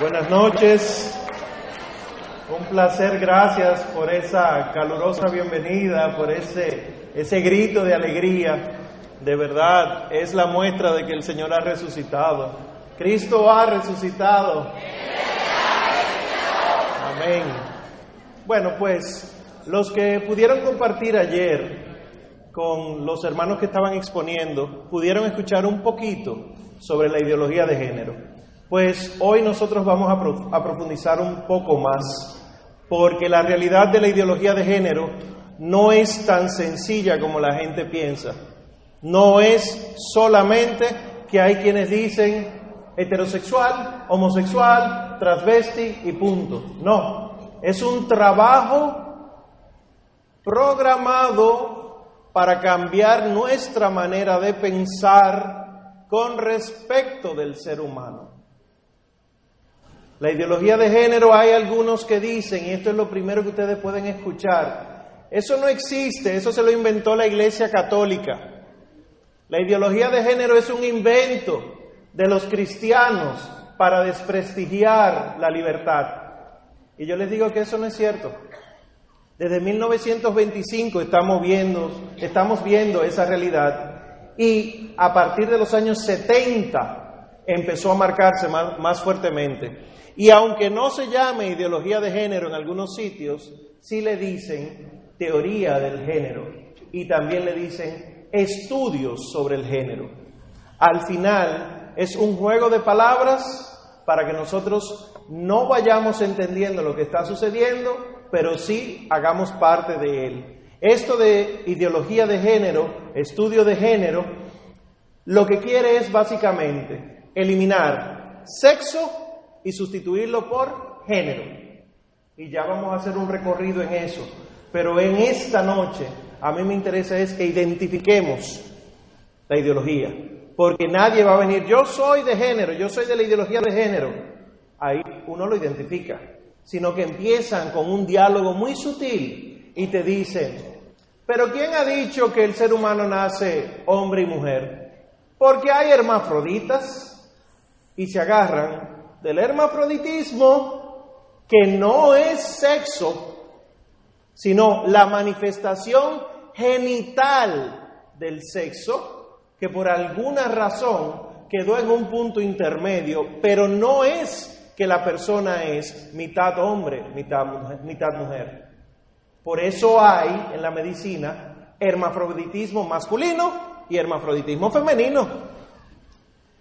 Buenas noches. Un placer, gracias por esa calurosa bienvenida, por ese, ese grito de alegría. De verdad, es la muestra de que el Señor ha resucitado. Cristo ha resucitado. Amén. Bueno, pues los que pudieron compartir ayer con los hermanos que estaban exponiendo, pudieron escuchar un poquito sobre la ideología de género. Pues hoy nosotros vamos a, profundizar un poco más, porque la realidad de la ideología de género no es tan sencilla como la gente piensa. No es solamente que hay quienes dicen heterosexual, homosexual, transvesti y punto. No, es un trabajo programado para cambiar nuestra manera de pensar con respecto del ser humano. La ideología de género hay algunos que dicen, y esto es lo primero que ustedes pueden escuchar, eso no existe, eso se lo inventó la Iglesia Católica. La ideología de género es un invento de los cristianos para desprestigiar la libertad. Y yo les digo que eso no es cierto. Desde 1925 estamos viendo, estamos viendo esa realidad y a partir de los años 70 empezó a marcarse más, más fuertemente. Y aunque no se llame ideología de género en algunos sitios, sí le dicen teoría del género y también le dicen estudios sobre el género. Al final es un juego de palabras para que nosotros no vayamos entendiendo lo que está sucediendo, pero sí hagamos parte de él. Esto de ideología de género, estudio de género, lo que quiere es básicamente eliminar sexo y sustituirlo por género. Y ya vamos a hacer un recorrido en eso. Pero en esta noche a mí me interesa es que identifiquemos la ideología. Porque nadie va a venir, yo soy de género, yo soy de la ideología de género. Ahí uno lo identifica. Sino que empiezan con un diálogo muy sutil y te dicen, pero ¿quién ha dicho que el ser humano nace hombre y mujer? Porque hay hermafroditas y se agarran del hermafroditismo, que no es sexo, sino la manifestación genital del sexo, que por alguna razón quedó en un punto intermedio, pero no es que la persona es mitad hombre, mitad mujer. Mitad mujer. Por eso hay en la medicina hermafroditismo masculino y hermafroditismo femenino.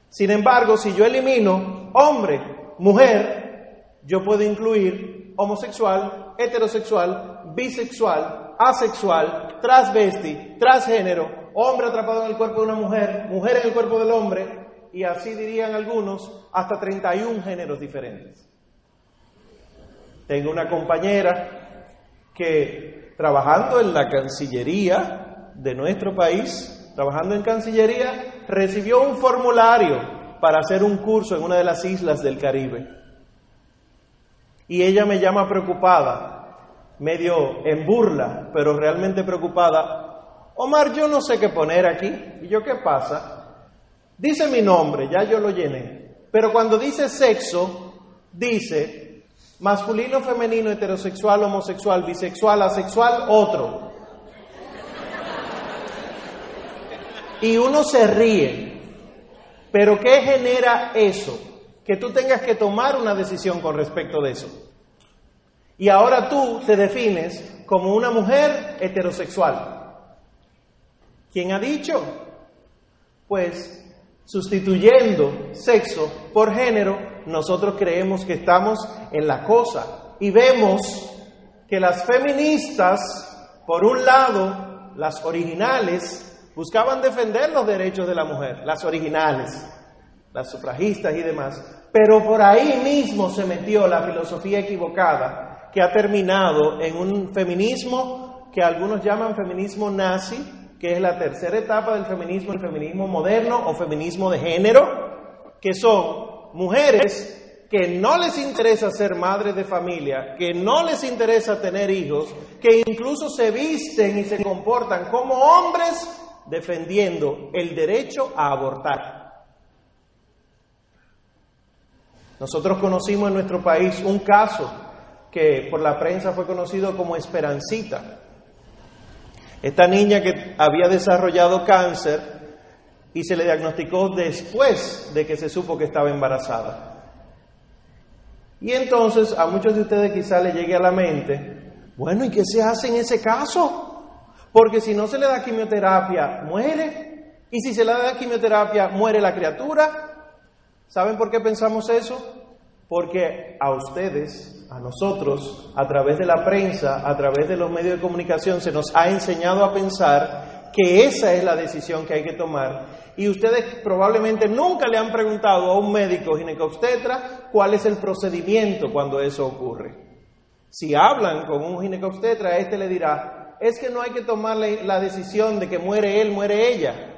Sin embargo, si yo elimino hombre, mujer, yo puedo incluir homosexual, heterosexual, bisexual, asexual, transvesti, transgénero, hombre atrapado en el cuerpo de una mujer, mujer en el cuerpo del hombre, y así dirían algunos, hasta 31 géneros diferentes. Tengo una compañera que trabajando en la Cancillería de nuestro país, trabajando en Cancillería, recibió un formulario para hacer un curso en una de las islas del Caribe. Y ella me llama preocupada, medio en burla, pero realmente preocupada. Omar, yo no sé qué poner aquí. ¿Y yo qué pasa? Dice mi nombre, ya yo lo llené. Pero cuando dice sexo, dice masculino, femenino, heterosexual, homosexual, bisexual, asexual, otro. y uno se ríe. Pero ¿qué genera eso? Que tú tengas que tomar una decisión con respecto de eso. Y ahora tú te defines como una mujer heterosexual. ¿Quién ha dicho? Pues sustituyendo sexo por género, nosotros creemos que estamos en la cosa y vemos que las feministas, por un lado, las originales, buscaban defender los derechos de la mujer, las originales, las sufragistas y demás. Pero por ahí mismo se metió la filosofía equivocada que ha terminado en un feminismo que algunos llaman feminismo nazi, que es la tercera etapa del feminismo, el feminismo moderno o feminismo de género, que son mujeres que no les interesa ser madres de familia, que no les interesa tener hijos, que incluso se visten y se comportan como hombres defendiendo el derecho a abortar. Nosotros conocimos en nuestro país un caso que por la prensa fue conocido como Esperancita. Esta niña que había desarrollado cáncer y se le diagnosticó después de que se supo que estaba embarazada. Y entonces a muchos de ustedes quizá le llegue a la mente, bueno, ¿y qué se hace en ese caso? Porque si no se le da quimioterapia, muere. Y si se le da quimioterapia, muere la criatura. ¿Saben por qué pensamos eso? Porque a ustedes, a nosotros, a través de la prensa, a través de los medios de comunicación, se nos ha enseñado a pensar que esa es la decisión que hay que tomar. Y ustedes probablemente nunca le han preguntado a un médico ginecobstetra cuál es el procedimiento cuando eso ocurre. Si hablan con un ginecobstetra, este le dirá, es que no hay que tomar la decisión de que muere él, muere ella,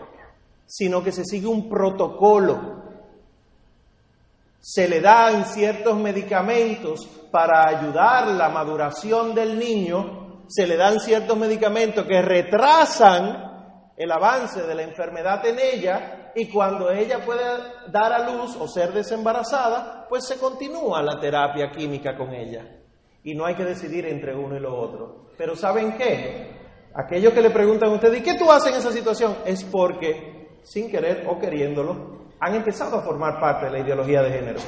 sino que se sigue un protocolo. Se le dan ciertos medicamentos para ayudar la maduración del niño, se le dan ciertos medicamentos que retrasan el avance de la enfermedad en ella y cuando ella puede dar a luz o ser desembarazada, pues se continúa la terapia química con ella. Y no hay que decidir entre uno y lo otro. Pero ¿saben qué? Aquellos que le preguntan a ustedes, ¿y qué tú haces en esa situación? Es porque, sin querer o queriéndolo, han empezado a formar parte de la ideología de género.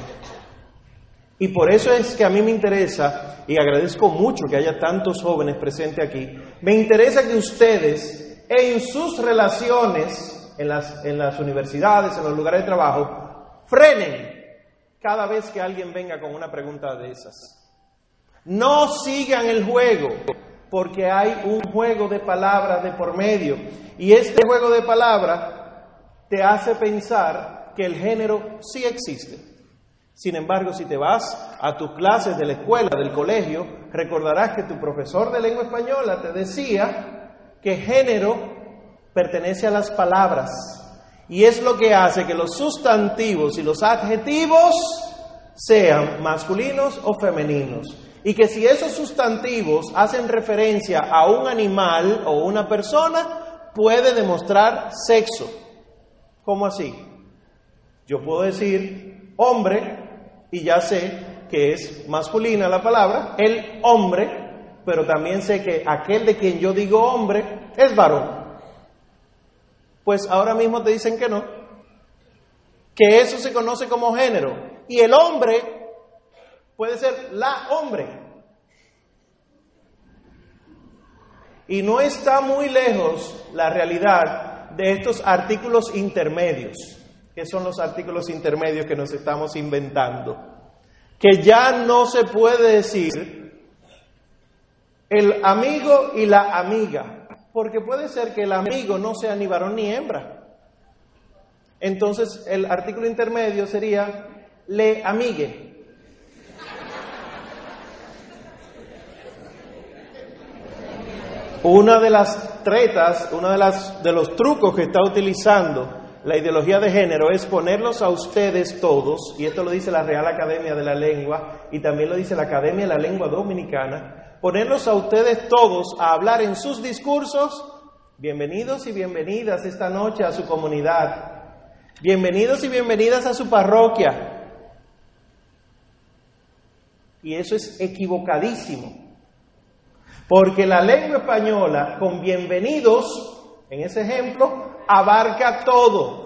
Y por eso es que a mí me interesa, y agradezco mucho que haya tantos jóvenes presentes aquí, me interesa que ustedes en sus relaciones, en las, en las universidades, en los lugares de trabajo, frenen cada vez que alguien venga con una pregunta de esas. No sigan el juego, porque hay un juego de palabras de por medio. Y este juego de palabras te hace pensar que el género sí existe. Sin embargo, si te vas a tus clases de la escuela, del colegio, recordarás que tu profesor de lengua española te decía que género pertenece a las palabras y es lo que hace que los sustantivos y los adjetivos sean masculinos o femeninos. Y que si esos sustantivos hacen referencia a un animal o una persona, puede demostrar sexo. ¿Cómo así? Yo puedo decir hombre y ya sé que es masculina la palabra, el hombre, pero también sé que aquel de quien yo digo hombre es varón. Pues ahora mismo te dicen que no, que eso se conoce como género. Y el hombre puede ser la hombre. Y no está muy lejos la realidad de estos artículos intermedios, que son los artículos intermedios que nos estamos inventando, que ya no se puede decir el amigo y la amiga, porque puede ser que el amigo no sea ni varón ni hembra. Entonces el artículo intermedio sería le amigue, Una de las tretas, uno de, de los trucos que está utilizando la ideología de género es ponerlos a ustedes todos, y esto lo dice la Real Academia de la Lengua y también lo dice la Academia de la Lengua Dominicana, ponerlos a ustedes todos a hablar en sus discursos. Bienvenidos y bienvenidas esta noche a su comunidad. Bienvenidos y bienvenidas a su parroquia. Y eso es equivocadísimo. Porque la lengua española, con bienvenidos, en ese ejemplo, abarca todo.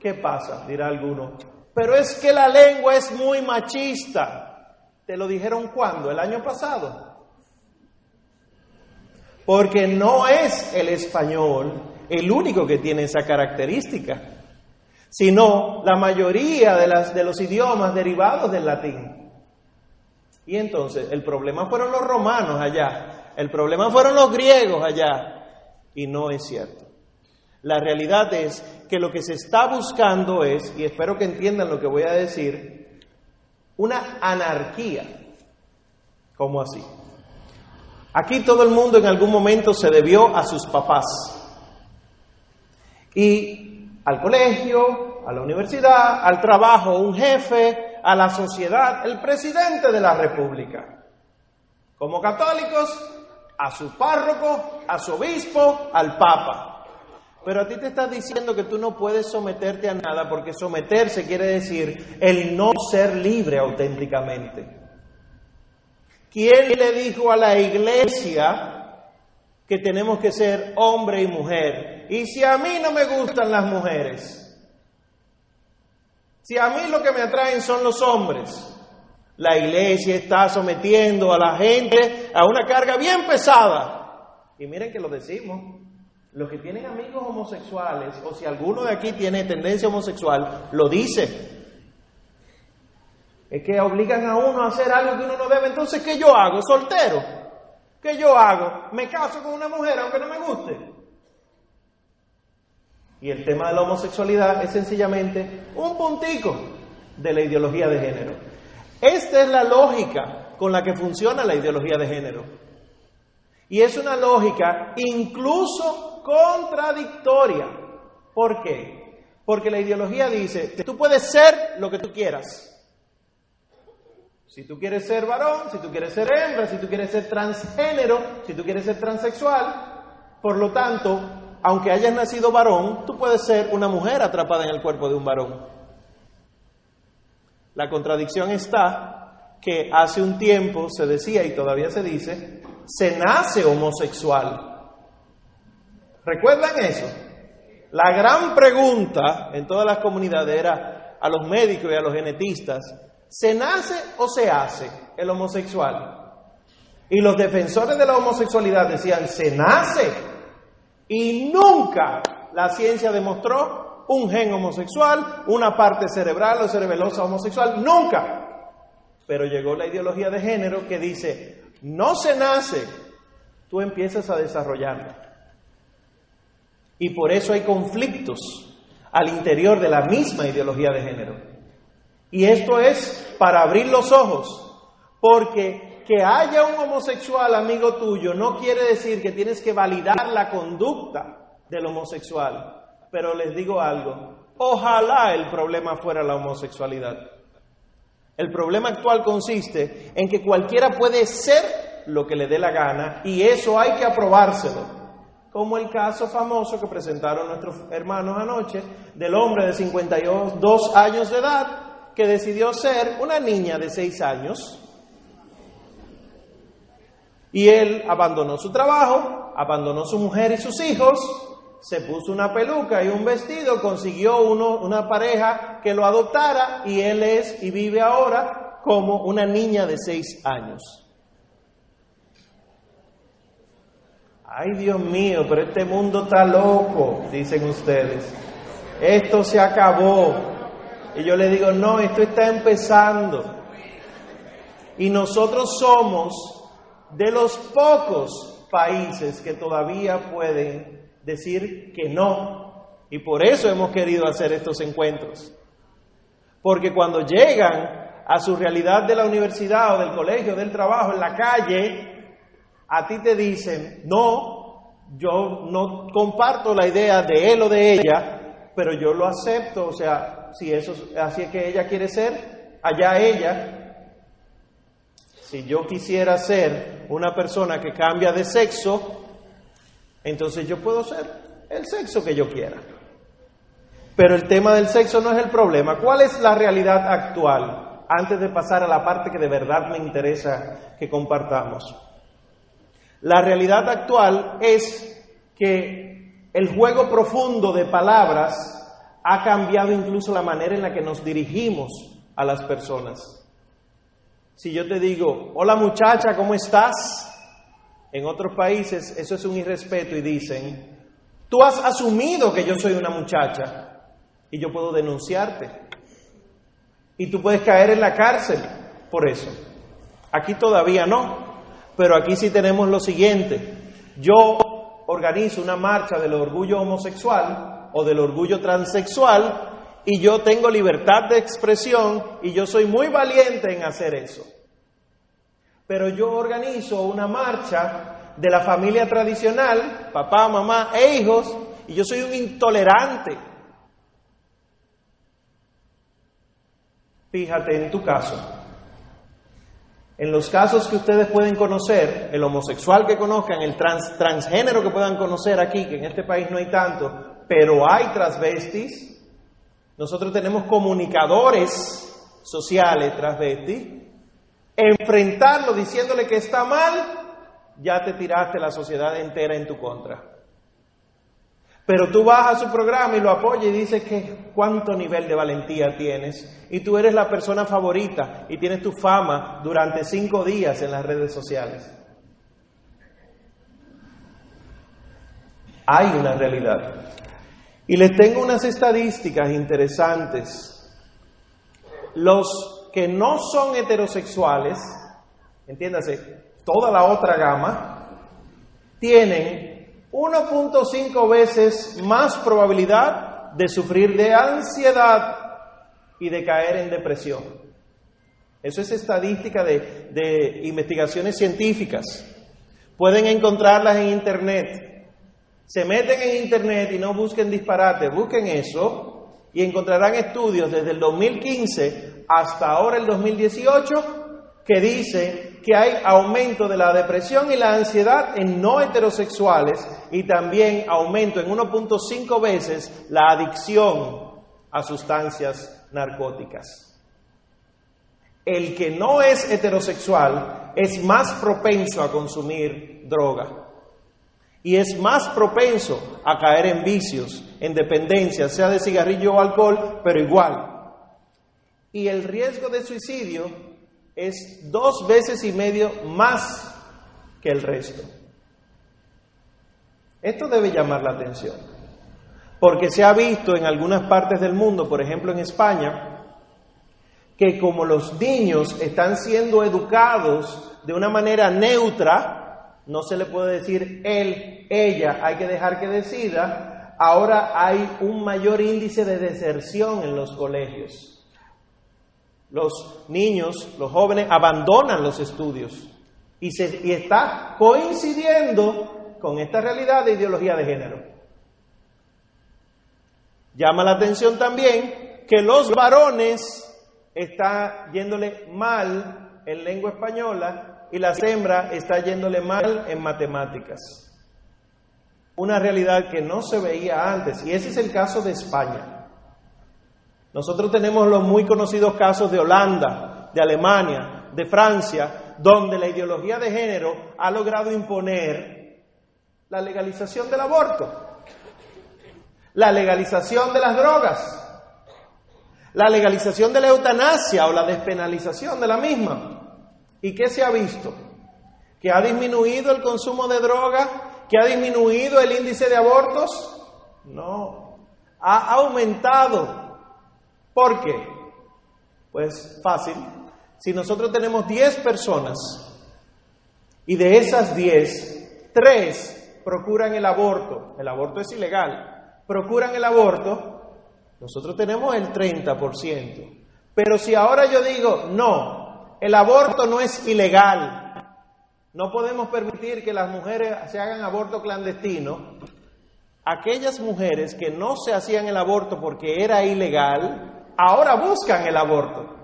¿Qué pasa? Dirá alguno. Pero es que la lengua es muy machista. ¿Te lo dijeron cuándo? ¿El año pasado? Porque no es el español el único que tiene esa característica, sino la mayoría de, las, de los idiomas derivados del latín. Y entonces el problema fueron los romanos allá, el problema fueron los griegos allá, y no es cierto. La realidad es que lo que se está buscando es, y espero que entiendan lo que voy a decir, una anarquía. ¿Cómo así? Aquí todo el mundo en algún momento se debió a sus papás. Y al colegio, a la universidad, al trabajo, un jefe, a la sociedad el presidente de la República. Como católicos, a su párroco, a su obispo, al papa. pero a ti te está diciendo que tú no puedes someterte a nada porque someterse quiere decir el no ser libre auténticamente. ¿Quién le dijo a la iglesia que tenemos que ser hombre y mujer? Y si a mí no me gustan las mujeres, si a mí lo que me atraen son los hombres, la iglesia está sometiendo a la gente a una carga bien pesada. Y miren que lo decimos. Los que tienen amigos homosexuales, o si alguno de aquí tiene tendencia homosexual, lo dice. Es que obligan a uno a hacer algo que uno no debe. Entonces, ¿qué yo hago? ¿Soltero? ¿Qué yo hago? ¿Me caso con una mujer aunque no me guste? Y el tema de la homosexualidad es sencillamente un puntico de la ideología de género. Esta es la lógica con la que funciona la ideología de género. Y es una lógica incluso contradictoria. ¿Por qué? Porque la ideología dice que tú puedes ser lo que tú quieras. Si tú quieres ser varón, si tú quieres ser hembra, si tú quieres ser transgénero, si tú quieres ser transexual, por lo tanto, aunque hayas nacido varón, tú puedes ser una mujer atrapada en el cuerpo de un varón. La contradicción está que hace un tiempo se decía y todavía se dice, se nace homosexual. ¿Recuerdan eso? La gran pregunta en todas las comunidades era a los médicos y a los genetistas, ¿Se nace o se hace el homosexual? Y los defensores de la homosexualidad decían, se nace. Y nunca la ciencia demostró un gen homosexual, una parte cerebral o cerebelosa homosexual, nunca. Pero llegó la ideología de género que dice, no se nace, tú empiezas a desarrollarlo. Y por eso hay conflictos al interior de la misma ideología de género. Y esto es para abrir los ojos, porque que haya un homosexual amigo tuyo no quiere decir que tienes que validar la conducta del homosexual. Pero les digo algo, ojalá el problema fuera la homosexualidad. El problema actual consiste en que cualquiera puede ser lo que le dé la gana y eso hay que aprobárselo. Como el caso famoso que presentaron nuestros hermanos anoche del hombre de 52 años de edad que decidió ser una niña de seis años. Y él abandonó su trabajo, abandonó su mujer y sus hijos, se puso una peluca y un vestido, consiguió uno, una pareja que lo adoptara y él es y vive ahora como una niña de seis años. Ay Dios mío, pero este mundo está loco, dicen ustedes. Esto se acabó. Y yo le digo, no, esto está empezando. Y nosotros somos de los pocos países que todavía pueden decir que no. Y por eso hemos querido hacer estos encuentros. Porque cuando llegan a su realidad de la universidad o del colegio, del trabajo, en la calle, a ti te dicen, no, yo no comparto la idea de él o de ella, pero yo lo acepto, o sea, si eso así es que ella quiere ser, allá ella. Si yo quisiera ser una persona que cambia de sexo, entonces yo puedo ser el sexo que yo quiera. Pero el tema del sexo no es el problema. ¿Cuál es la realidad actual? Antes de pasar a la parte que de verdad me interesa que compartamos. La realidad actual es que el juego profundo de palabras ha cambiado incluso la manera en la que nos dirigimos a las personas. Si yo te digo, hola muchacha, ¿cómo estás? En otros países eso es un irrespeto y dicen, tú has asumido que yo soy una muchacha y yo puedo denunciarte. Y tú puedes caer en la cárcel por eso. Aquí todavía no, pero aquí sí tenemos lo siguiente. Yo organizo una marcha del orgullo homosexual o del orgullo transexual y yo tengo libertad de expresión y yo soy muy valiente en hacer eso. Pero yo organizo una marcha de la familia tradicional, papá, mamá e hijos, y yo soy un intolerante. Fíjate en tu caso. En los casos que ustedes pueden conocer, el homosexual que conozcan, el trans, transgénero que puedan conocer aquí, que en este país no hay tanto, pero hay transvestis. Nosotros tenemos comunicadores sociales transvestis. Enfrentarlo diciéndole que está mal, ya te tiraste la sociedad entera en tu contra. Pero tú vas a su programa y lo apoyas y dices que cuánto nivel de valentía tienes. Y tú eres la persona favorita y tienes tu fama durante cinco días en las redes sociales. Hay una realidad. Y les tengo unas estadísticas interesantes. Los que no son heterosexuales, entiéndase, toda la otra gama, tienen 1.5 veces más probabilidad de sufrir de ansiedad y de caer en depresión. Eso es estadística de, de investigaciones científicas. Pueden encontrarlas en Internet se meten en Internet y no busquen disparate, busquen eso y encontrarán estudios desde el 2015 hasta ahora el 2018 que dicen que hay aumento de la depresión y la ansiedad en no heterosexuales y también aumento en 1.5 veces la adicción a sustancias narcóticas. El que no es heterosexual es más propenso a consumir droga y es más propenso a caer en vicios, en dependencia, sea de cigarrillo o alcohol, pero igual. Y el riesgo de suicidio es dos veces y medio más que el resto. Esto debe llamar la atención, porque se ha visto en algunas partes del mundo, por ejemplo en España, que como los niños están siendo educados de una manera neutra, no se le puede decir él, ella, hay que dejar que decida. Ahora hay un mayor índice de deserción en los colegios. Los niños, los jóvenes abandonan los estudios y, se, y está coincidiendo con esta realidad de ideología de género. Llama la atención también que los varones están yéndole mal en lengua española y la hembra está yéndole mal en matemáticas. Una realidad que no se veía antes, y ese es el caso de España. Nosotros tenemos los muy conocidos casos de Holanda, de Alemania, de Francia, donde la ideología de género ha logrado imponer la legalización del aborto, la legalización de las drogas, la legalización de la eutanasia o la despenalización de la misma. ¿Y qué se ha visto? ¿Que ha disminuido el consumo de droga? ¿Que ha disminuido el índice de abortos? No, ha aumentado. ¿Por qué? Pues fácil. Si nosotros tenemos 10 personas y de esas 10, 3 procuran el aborto, el aborto es ilegal, procuran el aborto, nosotros tenemos el 30%. Pero si ahora yo digo, no, el aborto no es ilegal. No podemos permitir que las mujeres se hagan aborto clandestino. Aquellas mujeres que no se hacían el aborto porque era ilegal, ahora buscan el aborto.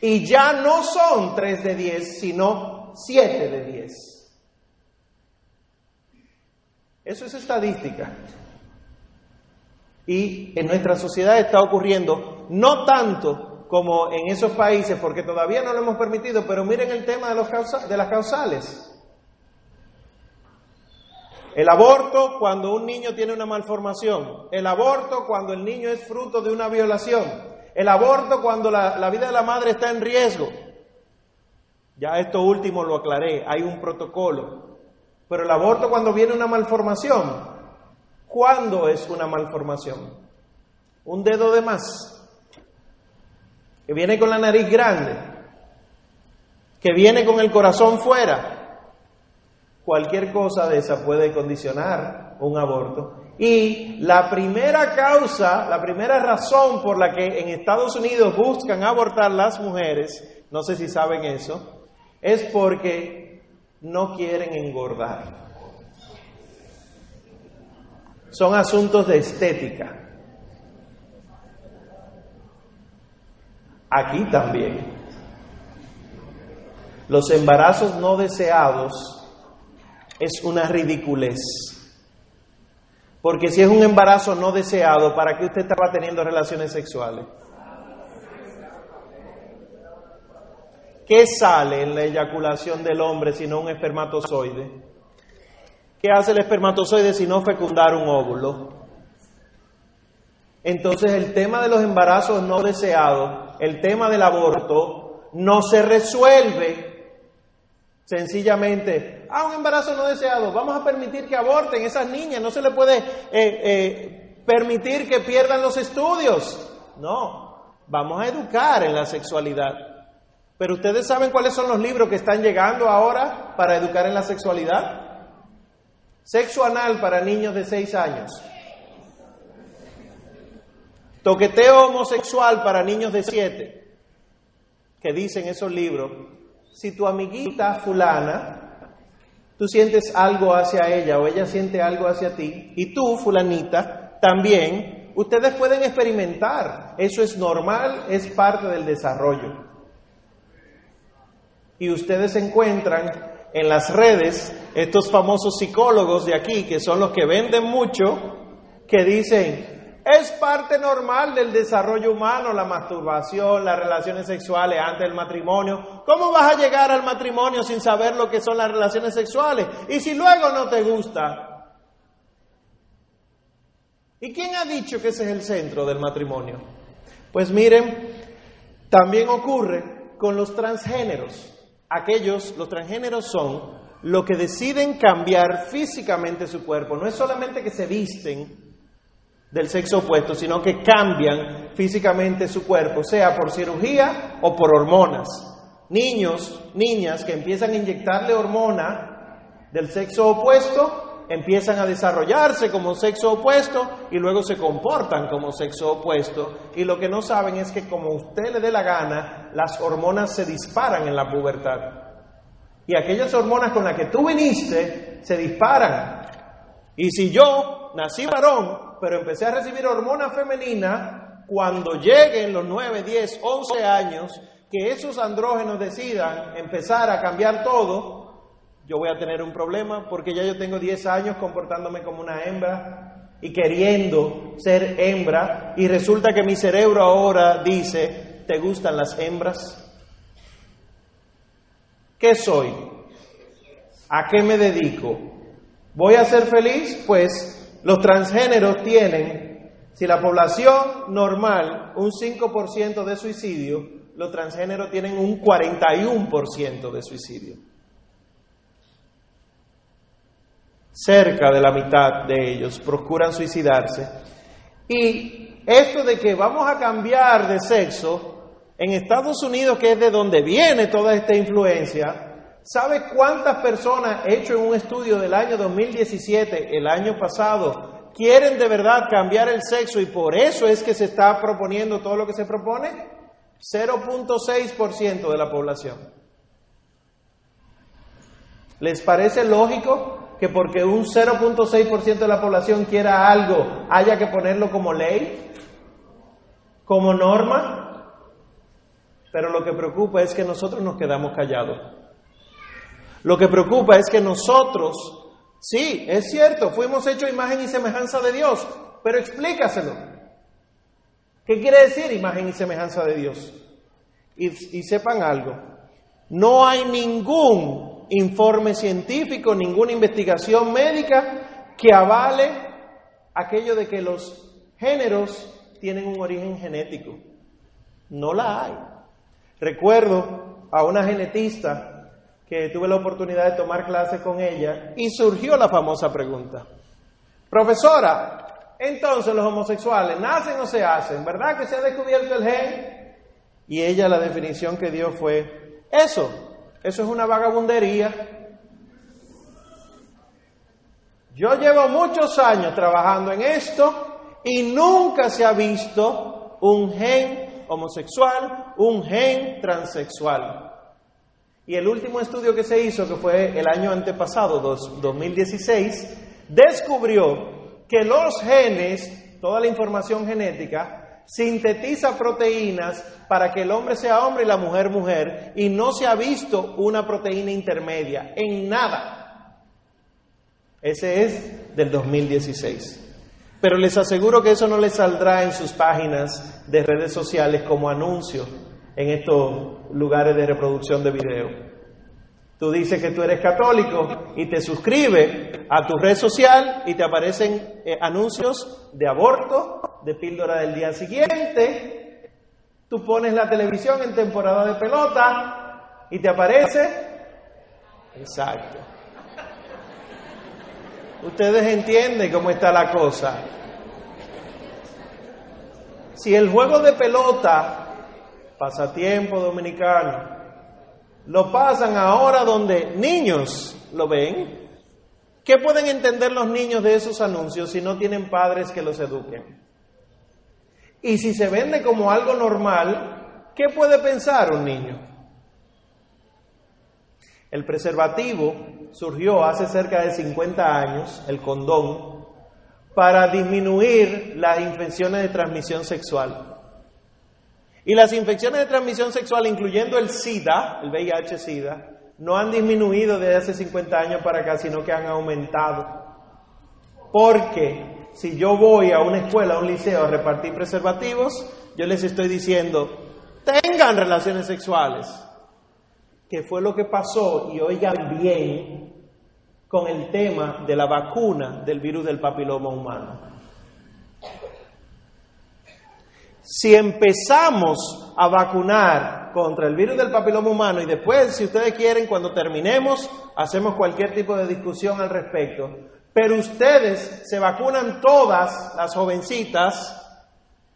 Y ya no son 3 de 10, sino 7 de 10. Eso es estadística. Y en nuestra sociedad está ocurriendo no tanto como en esos países, porque todavía no lo hemos permitido, pero miren el tema de, los de las causales. El aborto cuando un niño tiene una malformación, el aborto cuando el niño es fruto de una violación, el aborto cuando la, la vida de la madre está en riesgo. Ya esto último lo aclaré, hay un protocolo. Pero el aborto cuando viene una malformación, ¿cuándo es una malformación? Un dedo de más que viene con la nariz grande, que viene con el corazón fuera, cualquier cosa de esa puede condicionar un aborto. Y la primera causa, la primera razón por la que en Estados Unidos buscan abortar las mujeres, no sé si saben eso, es porque no quieren engordar. Son asuntos de estética. Aquí también. Los embarazos no deseados es una ridiculez. Porque si es un embarazo no deseado, ¿para qué usted estaba teniendo relaciones sexuales? ¿Qué sale en la eyaculación del hombre si no un espermatozoide? ¿Qué hace el espermatozoide si no fecundar un óvulo? Entonces el tema de los embarazos no deseados, el tema del aborto, no se resuelve sencillamente, ah, un embarazo no deseado, vamos a permitir que aborten esas niñas, no se le puede eh, eh, permitir que pierdan los estudios. No, vamos a educar en la sexualidad. Pero ustedes saben cuáles son los libros que están llegando ahora para educar en la sexualidad. Sexo anal para niños de 6 años. Toqueteo homosexual para niños de 7. Que dicen esos libros, si tu amiguita fulana, tú sientes algo hacia ella o ella siente algo hacia ti, y tú, fulanita, también, ustedes pueden experimentar. Eso es normal, es parte del desarrollo. Y ustedes encuentran en las redes estos famosos psicólogos de aquí, que son los que venden mucho, que dicen, es parte normal del desarrollo humano la masturbación, las relaciones sexuales antes del matrimonio. ¿Cómo vas a llegar al matrimonio sin saber lo que son las relaciones sexuales? Y si luego no te gusta. ¿Y quién ha dicho que ese es el centro del matrimonio? Pues miren, también ocurre con los transgéneros. Aquellos, los transgéneros son los que deciden cambiar físicamente su cuerpo. No es solamente que se visten del sexo opuesto, sino que cambian físicamente su cuerpo, sea por cirugía o por hormonas. Niños, niñas que empiezan a inyectarle hormona del sexo opuesto empiezan a desarrollarse como sexo opuesto y luego se comportan como sexo opuesto. Y lo que no saben es que como usted le dé la gana, las hormonas se disparan en la pubertad. Y aquellas hormonas con las que tú viniste se disparan. Y si yo nací varón, pero empecé a recibir hormona femenina, cuando lleguen los 9, 10, 11 años, que esos andrógenos decidan empezar a cambiar todo, yo voy a tener un problema porque ya yo tengo 10 años comportándome como una hembra y queriendo ser hembra y resulta que mi cerebro ahora dice, ¿te gustan las hembras? ¿Qué soy? ¿A qué me dedico? ¿Voy a ser feliz? Pues los transgéneros tienen, si la población normal, un 5% de suicidio, los transgéneros tienen un 41% de suicidio. cerca de la mitad de ellos procuran suicidarse. Y esto de que vamos a cambiar de sexo, en Estados Unidos, que es de donde viene toda esta influencia, ¿sabe cuántas personas, hecho en un estudio del año 2017, el año pasado, quieren de verdad cambiar el sexo y por eso es que se está proponiendo todo lo que se propone? 0.6% de la población. ¿Les parece lógico que porque un 0.6% de la población quiera algo, haya que ponerlo como ley, como norma. Pero lo que preocupa es que nosotros nos quedamos callados. Lo que preocupa es que nosotros, sí, es cierto, fuimos hechos imagen y semejanza de Dios, pero explícaselo. ¿Qué quiere decir imagen y semejanza de Dios? Y, y sepan algo, no hay ningún informe científico, ninguna investigación médica que avale aquello de que los géneros tienen un origen genético. No la hay. Recuerdo a una genetista que tuve la oportunidad de tomar clase con ella y surgió la famosa pregunta. Profesora, entonces los homosexuales nacen o se hacen, ¿verdad que se ha descubierto el gen? Y ella la definición que dio fue, eso, eso es una vagabundería. Yo llevo muchos años trabajando en esto y nunca se ha visto un gen homosexual, un gen transexual. Y el último estudio que se hizo, que fue el año antepasado, 2016, descubrió que los genes, toda la información genética, sintetiza proteínas para que el hombre sea hombre y la mujer mujer, y no se ha visto una proteína intermedia en nada. Ese es del 2016. Pero les aseguro que eso no les saldrá en sus páginas de redes sociales como anuncio en estos lugares de reproducción de video. Tú dices que tú eres católico y te suscribes a tu red social y te aparecen eh, anuncios de aborto, de píldora del día siguiente. Tú pones la televisión en temporada de pelota y te aparece. Exacto. Ustedes entienden cómo está la cosa. Si el juego de pelota, pasatiempo dominicano, lo pasan ahora donde niños lo ven, ¿qué pueden entender los niños de esos anuncios si no tienen padres que los eduquen? Y si se vende como algo normal, ¿qué puede pensar un niño? El preservativo surgió hace cerca de 50 años, el condón, para disminuir las infecciones de transmisión sexual. Y las infecciones de transmisión sexual, incluyendo el SIDA, el VIH-SIDA, no han disminuido desde hace 50 años para acá, sino que han aumentado. Porque si yo voy a una escuela, a un liceo a repartir preservativos, yo les estoy diciendo, tengan relaciones sexuales que fue lo que pasó, y oigan bien, con el tema de la vacuna del virus del papiloma humano. Si empezamos a vacunar contra el virus del papiloma humano y después, si ustedes quieren, cuando terminemos, hacemos cualquier tipo de discusión al respecto, pero ustedes se vacunan todas las jovencitas,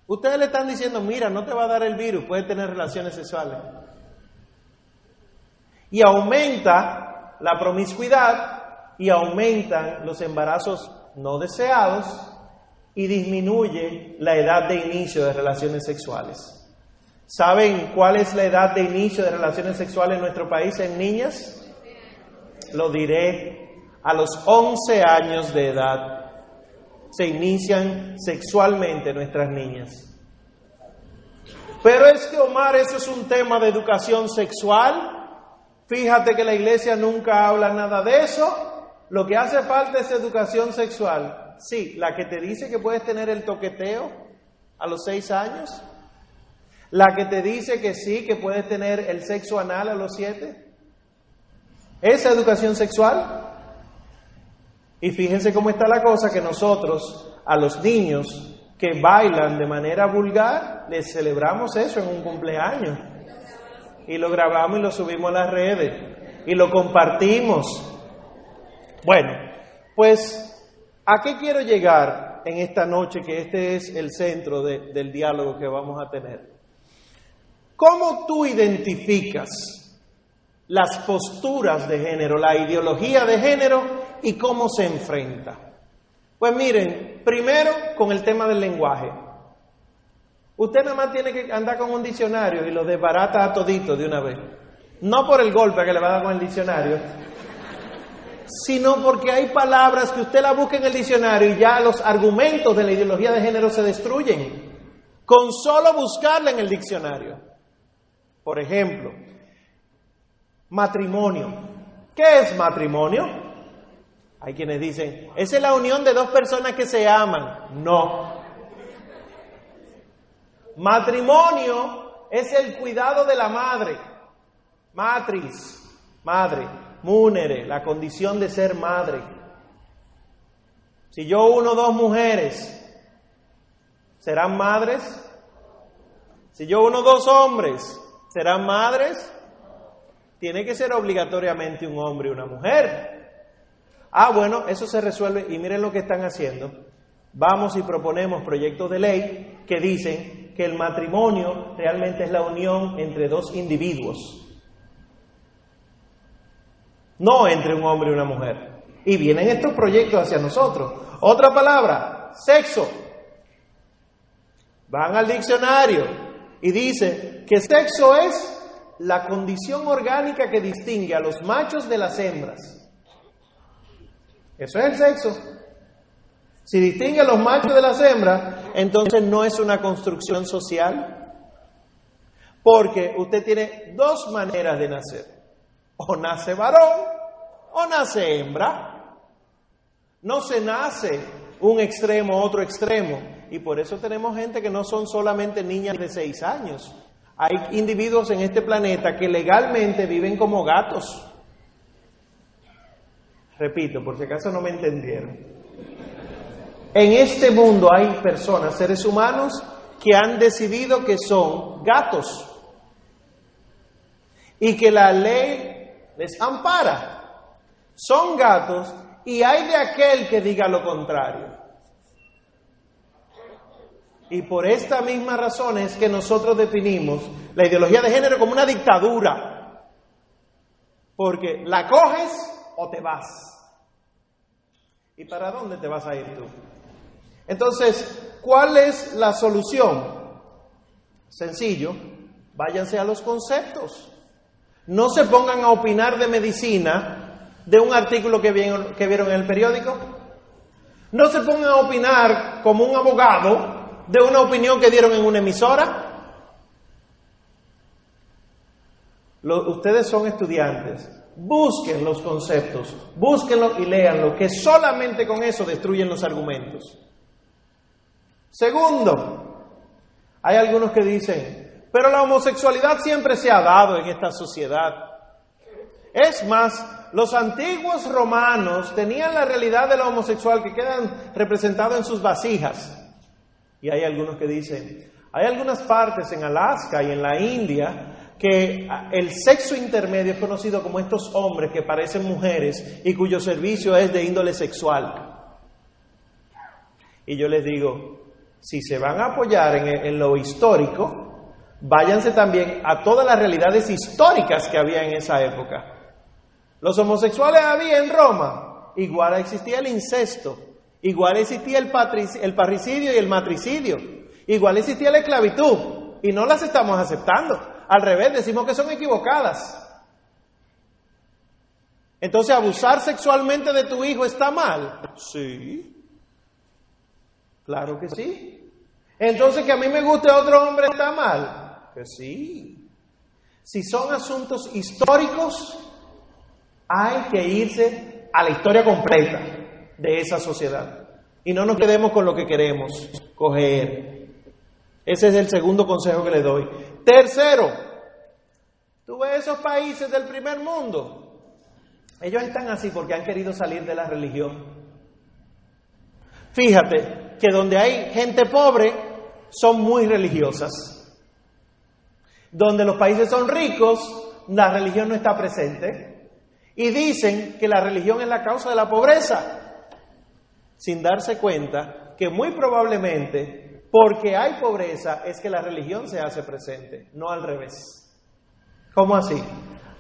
ustedes le están diciendo, mira, no te va a dar el virus, puedes tener relaciones sexuales y aumenta la promiscuidad y aumentan los embarazos no deseados y disminuye la edad de inicio de relaciones sexuales. ¿Saben cuál es la edad de inicio de relaciones sexuales en nuestro país en niñas? Lo diré, a los 11 años de edad se inician sexualmente nuestras niñas. Pero es que, Omar, eso es un tema de educación sexual. Fíjate que la iglesia nunca habla nada de eso. Lo que hace falta es educación sexual. Sí, la que te dice que puedes tener el toqueteo a los seis años. La que te dice que sí, que puedes tener el sexo anal a los siete. ¿Esa educación sexual? Y fíjense cómo está la cosa que nosotros a los niños que bailan de manera vulgar les celebramos eso en un cumpleaños y lo grabamos y lo subimos a las redes y lo compartimos. Bueno, pues, ¿a qué quiero llegar en esta noche que este es el centro del diálogo que vamos a tener? ¿Cómo tú identificas las posturas de género, la ideología de género y cómo se enfrenta? Pues miren, primero con el tema del lenguaje. Usted nada más tiene que andar con un diccionario y lo desbarata a todito de una vez. No por el golpe que le va a dar con el diccionario, sino porque hay palabras que usted la busca en el diccionario y ya los argumentos de la ideología de género se destruyen con solo buscarla en el diccionario. Por ejemplo, matrimonio. ¿Qué es matrimonio? Hay quienes dicen, esa es la unión de dos personas que se aman. No, Matrimonio es el cuidado de la madre. Matris, madre. Múnere, la condición de ser madre. Si yo uno dos mujeres, ¿serán madres? Si yo uno dos hombres, ¿serán madres? Tiene que ser obligatoriamente un hombre y una mujer. Ah, bueno, eso se resuelve y miren lo que están haciendo. Vamos y proponemos proyectos de ley que dicen que el matrimonio realmente es la unión entre dos individuos, no entre un hombre y una mujer. Y vienen estos proyectos hacia nosotros. Otra palabra, sexo. Van al diccionario y dice que sexo es la condición orgánica que distingue a los machos de las hembras. Eso es el sexo. Si distingue a los machos de las hembras, entonces no es una construcción social. Porque usted tiene dos maneras de nacer. O nace varón o nace hembra. No se nace un extremo, otro extremo. Y por eso tenemos gente que no son solamente niñas de seis años. Hay individuos en este planeta que legalmente viven como gatos. Repito, por si acaso no me entendieron. En este mundo hay personas, seres humanos, que han decidido que son gatos y que la ley les ampara. Son gatos y hay de aquel que diga lo contrario. Y por esta misma razón es que nosotros definimos la ideología de género como una dictadura. Porque la coges o te vas. ¿Y para dónde te vas a ir tú? Entonces, ¿cuál es la solución? Sencillo, váyanse a los conceptos. No se pongan a opinar de medicina de un artículo que vieron, que vieron en el periódico. No se pongan a opinar como un abogado de una opinión que dieron en una emisora. ustedes son estudiantes. Busquen los conceptos, búsquenlo y léanlo, que solamente con eso destruyen los argumentos. Segundo, hay algunos que dicen, pero la homosexualidad siempre se ha dado en esta sociedad. Es más, los antiguos romanos tenían la realidad de la homosexual que quedan representado en sus vasijas. Y hay algunos que dicen, hay algunas partes en Alaska y en la India que el sexo intermedio es conocido como estos hombres que parecen mujeres y cuyo servicio es de índole sexual. Y yo les digo, si se van a apoyar en, lo histórico, váyanse también a todas las realidades históricas que había en esa época. Los homosexuales había en Roma, igual existía el incesto, igual existía el, parricidio y el matricidio, igual existía la esclavitud, y no las estamos aceptando. Al revés, decimos que son equivocadas. Entonces, abusar sexualmente de tu hijo está mal. Sí. Claro que sí. Entonces, que a mí me guste otro hombre está mal. Que sí. Si son asuntos históricos, hay que irse a la historia completa de esa sociedad. Y no nos quedemos con lo que queremos coger. Ese es el segundo consejo que le doy. Tercero, tú ves esos países del primer mundo. Ellos están así porque han querido salir de la religión. Fíjate, que donde hay gente pobre son muy religiosas. Donde los países son ricos, la religión no está presente. Y dicen que la religión es la causa de la pobreza, sin darse cuenta que muy probablemente porque hay pobreza es que la religión se hace presente, no al revés. ¿Cómo así?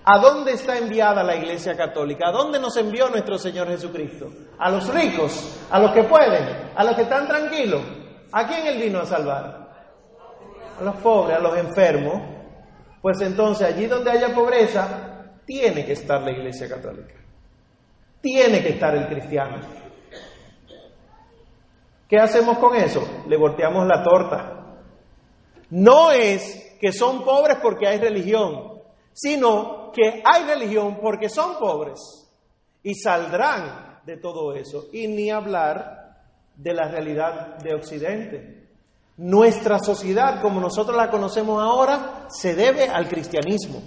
¿A dónde está enviada la Iglesia Católica? ¿A dónde nos envió nuestro Señor Jesucristo? ¿A los ricos? ¿A los que pueden? ¿A los que están tranquilos? ¿A quién Él vino a salvar? A los pobres, a los enfermos. Pues entonces allí donde haya pobreza, tiene que estar la Iglesia Católica. Tiene que estar el cristiano. ¿Qué hacemos con eso? Le volteamos la torta. No es que son pobres porque hay religión, sino que hay religión porque son pobres y saldrán de todo eso. Y ni hablar de la realidad de Occidente. Nuestra sociedad, como nosotros la conocemos ahora, se debe al cristianismo.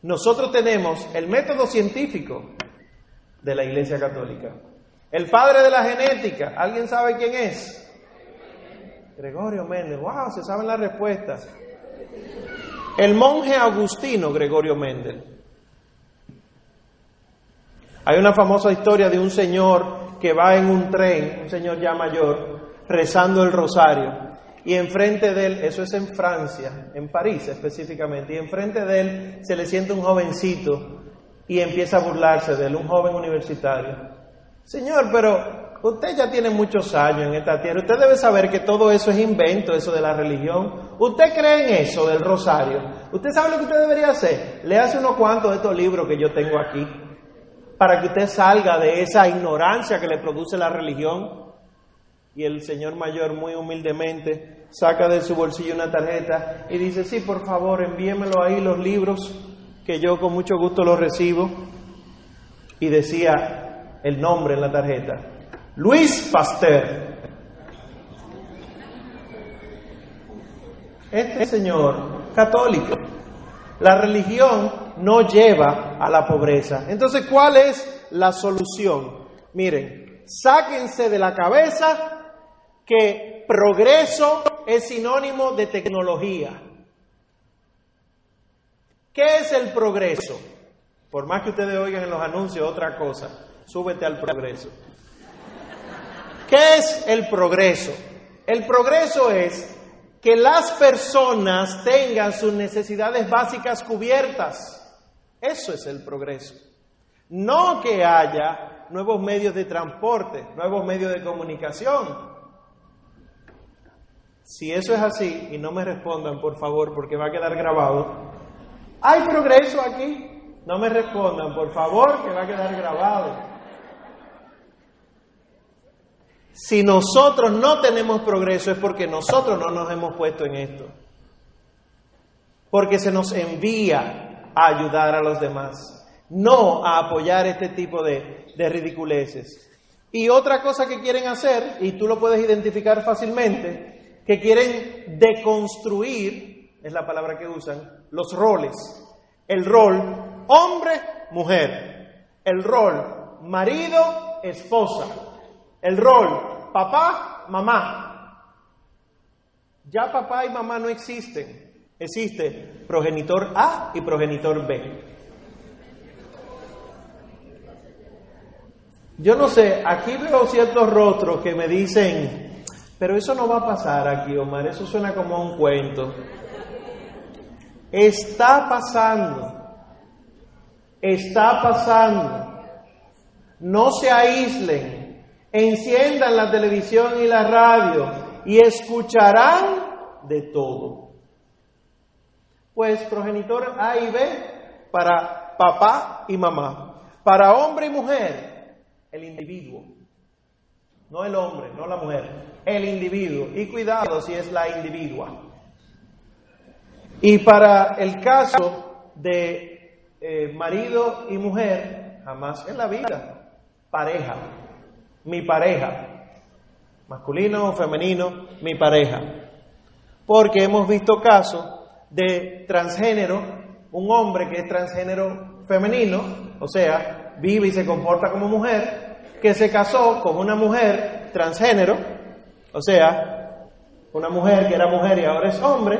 Nosotros tenemos el método científico de la Iglesia Católica. El padre de la genética, ¿alguien sabe quién es? Gregorio Méndez. ¡Wow! Se saben las respuestas. El monje agustino Gregorio Mendel. Hay una famosa historia de un señor que va en un tren, un señor ya mayor, rezando el rosario. Y enfrente de él, eso es en Francia, en París específicamente, y enfrente de él se le siente un jovencito y empieza a burlarse de él, un joven universitario. Señor, pero Usted ya tiene muchos años en esta tierra. Usted debe saber que todo eso es invento, eso de la religión. ¿Usted cree en eso del rosario? ¿Usted sabe lo que usted debería hacer? Le hace unos cuantos de estos libros que yo tengo aquí para que usted salga de esa ignorancia que le produce la religión. Y el señor mayor muy humildemente saca de su bolsillo una tarjeta y dice, sí, por favor, envíemelo ahí los libros, que yo con mucho gusto los recibo. Y decía, el nombre en la tarjeta. Luis Pasteur. Este señor católico. La religión no lleva a la pobreza. Entonces, ¿cuál es la solución? Miren, sáquense de la cabeza que progreso es sinónimo de tecnología. ¿Qué es el progreso? Por más que ustedes oigan en los anuncios otra cosa, súbete al progreso. ¿Qué es el progreso? El progreso es que las personas tengan sus necesidades básicas cubiertas. Eso es el progreso. No que haya nuevos medios de transporte, nuevos medios de comunicación. Si eso es así, y no me respondan por favor porque va a quedar grabado, ¿hay progreso aquí? No me respondan por favor que va a quedar grabado. Si nosotros no tenemos progreso es porque nosotros no nos hemos puesto en esto. Porque se nos envía a ayudar a los demás, no a apoyar este tipo de, de ridiculeces. Y otra cosa que quieren hacer, y tú lo puedes identificar fácilmente, que quieren deconstruir, es la palabra que usan, los roles. El rol hombre-mujer. El rol marido-esposa el rol papá, mamá. Ya papá y mamá no existen. Existe progenitor A y progenitor B. Yo no sé, aquí veo ciertos rostros que me dicen, pero eso no va a pasar aquí, Omar, eso suena como un cuento. Está pasando, está pasando. No se aíslen, enciendan la televisión y la radio y escucharán de todo. Pues progenitor A y B para papá y mamá, para hombre y mujer, el individuo, no el hombre, no la mujer, el individuo. Y cuidado si es la individua. Y para el caso de eh, marido y mujer, jamás en la vida, pareja mi pareja, masculino o femenino, mi pareja. Porque hemos visto casos de transgénero, un hombre que es transgénero femenino, o sea, vive y se comporta como mujer, que se casó con una mujer transgénero, o sea, una mujer que era mujer y ahora es hombre,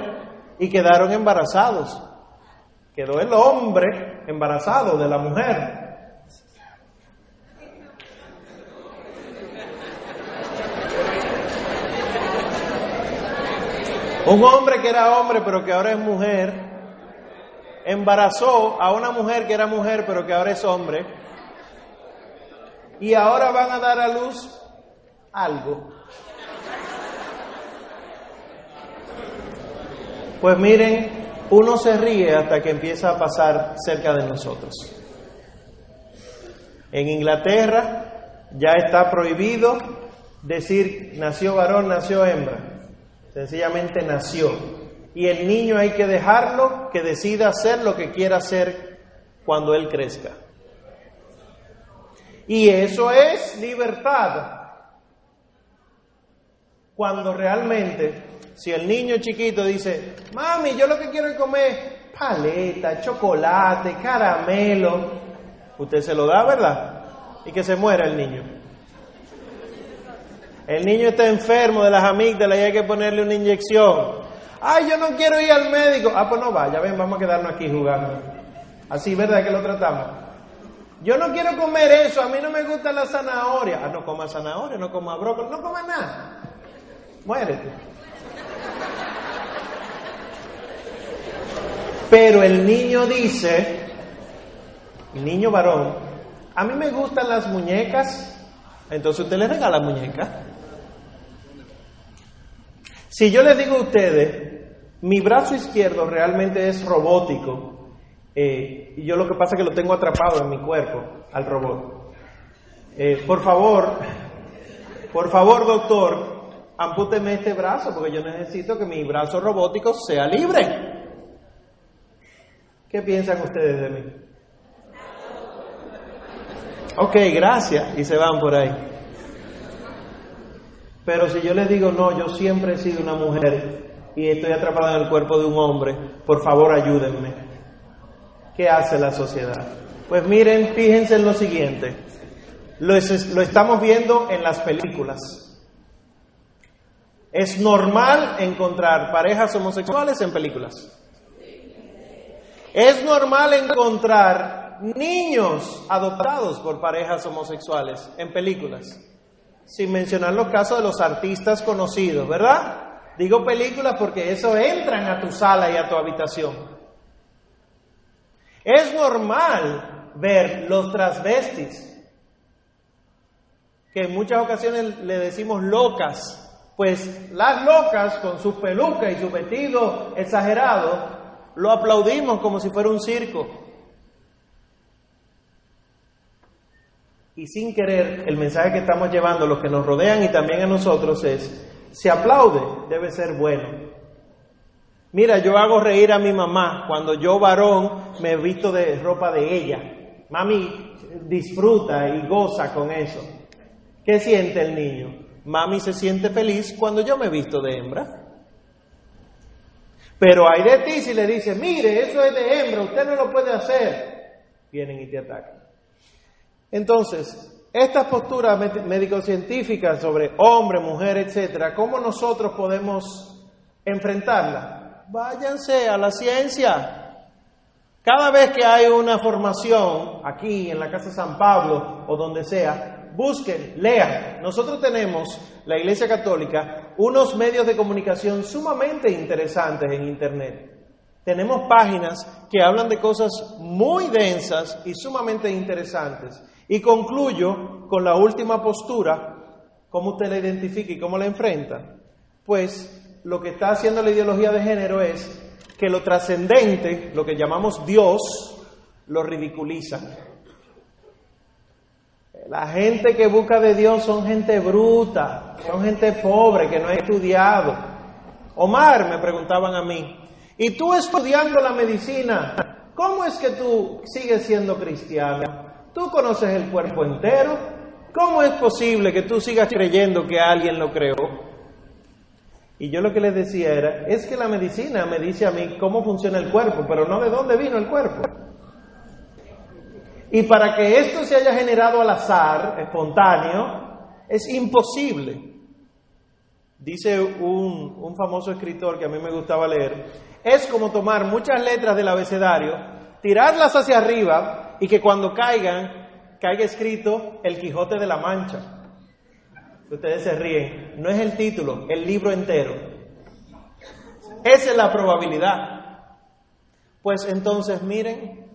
y quedaron embarazados. Quedó el hombre embarazado de la mujer. Un hombre que era hombre pero que ahora es mujer, embarazó a una mujer que era mujer pero que ahora es hombre, y ahora van a dar a luz algo. Pues miren, uno se ríe hasta que empieza a pasar cerca de nosotros. En Inglaterra ya está prohibido decir nació varón, nació hembra. Sencillamente nació. Y el niño hay que dejarlo que decida hacer lo que quiera hacer cuando él crezca. Y eso es libertad. Cuando realmente, si el niño chiquito dice, mami, yo lo que quiero es comer paleta, chocolate, caramelo, usted se lo da, ¿verdad? Y que se muera el niño. El niño está enfermo de las amígdalas y hay que ponerle una inyección. Ay, yo no quiero ir al médico. Ah, pues no vaya, ven, vamos a quedarnos aquí jugando. Así, ¿verdad que lo tratamos? Yo no quiero comer eso, a mí no me gusta la zanahoria. Ah, no coma zanahoria, no coma brócoli, no coma nada. Muérete. Pero el niño dice, el niño varón, a mí me gustan las muñecas, entonces usted le regala muñecas. Si yo les digo a ustedes, mi brazo izquierdo realmente es robótico, eh, y yo lo que pasa es que lo tengo atrapado en mi cuerpo, al robot. Eh, por favor, por favor, doctor, ampúteme este brazo porque yo necesito que mi brazo robótico sea libre. ¿Qué piensan ustedes de mí? ok, gracias, y se van por ahí. Pero si yo les digo, no, yo siempre he sido una mujer y estoy atrapada en el cuerpo de un hombre, por favor ayúdenme. ¿Qué hace la sociedad? Pues miren, fíjense en lo siguiente. Lo, lo estamos viendo en las películas. Es normal encontrar parejas homosexuales en películas. Es normal encontrar niños adoptados por parejas homosexuales en películas. Sin mencionar los casos de los artistas conocidos, ¿verdad? Digo películas porque eso entran a tu sala y a tu habitación. Es normal ver los transvestis, que en muchas ocasiones le decimos locas pues las locas, con sus pelucas y su vestido exagerado, lo aplaudimos como si fuera un circo. Y sin querer, el mensaje que estamos llevando a los que nos rodean y también a nosotros es, se aplaude, debe ser bueno. Mira, yo hago reír a mi mamá cuando yo varón me visto de ropa de ella. Mami disfruta y goza con eso. ¿Qué siente el niño? Mami se siente feliz cuando yo me visto de hembra. Pero hay de ti si le dice, mire, eso es de hembra, usted no lo puede hacer. Vienen y te atacan. Entonces, estas posturas médico-científicas sobre hombre, mujer, etcétera, ¿cómo nosotros podemos enfrentarlas? Váyanse a la ciencia. Cada vez que hay una formación aquí en la Casa San Pablo o donde sea, busquen, lean. Nosotros tenemos, la Iglesia Católica, unos medios de comunicación sumamente interesantes en Internet. Tenemos páginas que hablan de cosas muy densas y sumamente interesantes. Y concluyo con la última postura, cómo usted la identifica y cómo la enfrenta. Pues lo que está haciendo la ideología de género es que lo trascendente, lo que llamamos Dios, lo ridiculiza. La gente que busca de Dios son gente bruta, son gente pobre que no ha estudiado. Omar, me preguntaban a mí, ¿y tú estudiando la medicina, cómo es que tú sigues siendo cristiano? ¿Tú conoces el cuerpo entero? ¿Cómo es posible que tú sigas creyendo que alguien lo creó? Y yo lo que les decía era, es que la medicina me dice a mí cómo funciona el cuerpo, pero no de dónde vino el cuerpo. Y para que esto se haya generado al azar, espontáneo, es imposible. Dice un, un, famoso escritor que a mí me gustaba leer, es como tomar muchas letras del abecedario, tirarlas hacia arriba y que cuando caigan, caiga escrito El Quijote de la Mancha. Ustedes se ríen, no es el título, el libro entero. Esa es la probabilidad. Pues entonces miren,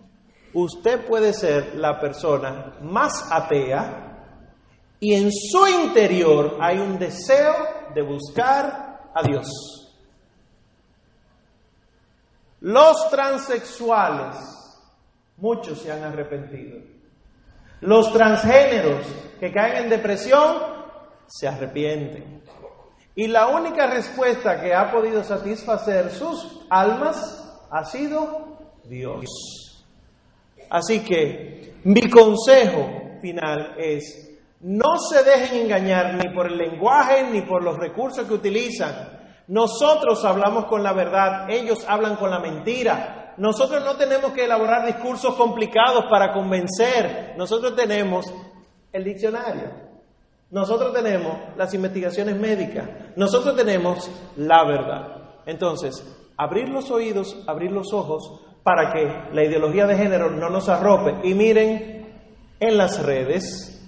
usted puede ser la persona más atea y en su interior hay un deseo de buscar a Dios. Los transexuales, muchos se han arrepentido. Los transgéneros que caen en depresión, se arrepienten. Y la única respuesta que ha podido satisfacer sus almas ha sido Dios. Así que mi consejo final es, no se dejen engañar ni por el lenguaje ni por los recursos que utilizan. Nosotros hablamos con la verdad, ellos hablan con la mentira. Nosotros no tenemos que elaborar discursos complicados para convencer. Nosotros tenemos el diccionario. Nosotros tenemos las investigaciones médicas. Nosotros tenemos la verdad. Entonces, abrir los oídos, abrir los ojos para que la ideología de género no nos arrope. Y miren, en las redes,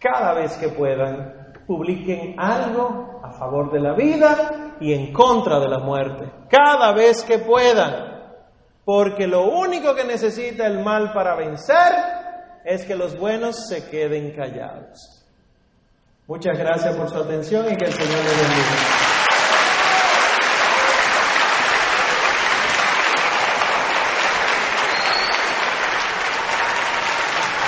cada vez que puedan, publiquen algo a favor de la vida y en contra de la muerte. Cada vez que puedan. Porque lo único que necesita el mal para vencer es que los buenos se queden callados. Muchas gracias por su atención y que el Señor les bendiga.